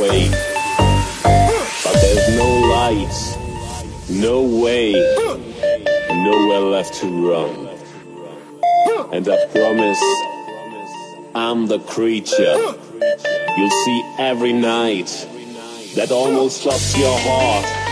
way. But there's no light, no way, nowhere left to run. And I promise, I'm the creature you'll see every night that almost stops your heart.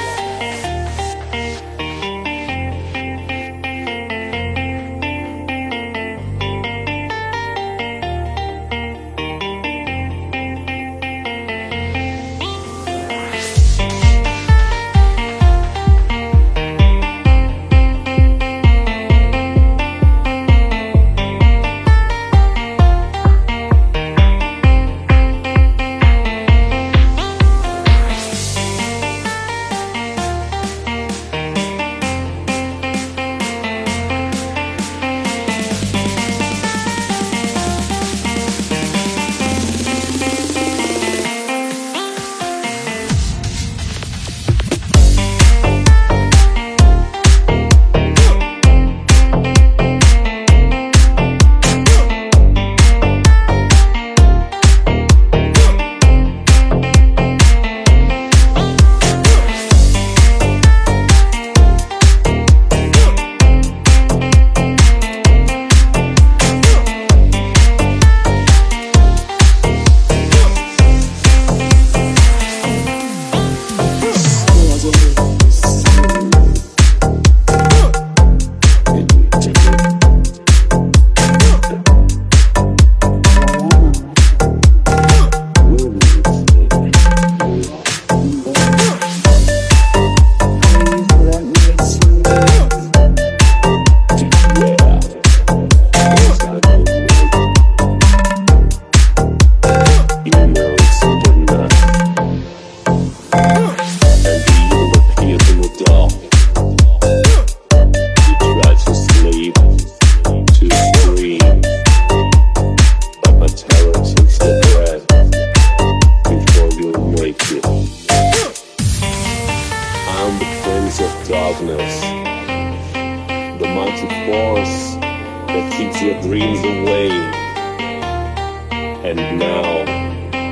darkness, the mighty force that keeps your dreams away. And now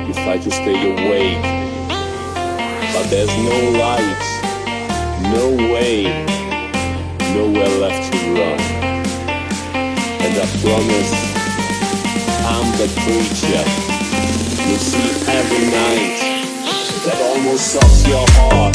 you fight to stay awake, but there's no light, no way, nowhere left to run. And I promise I'm the creature you see every night that almost sucks your heart.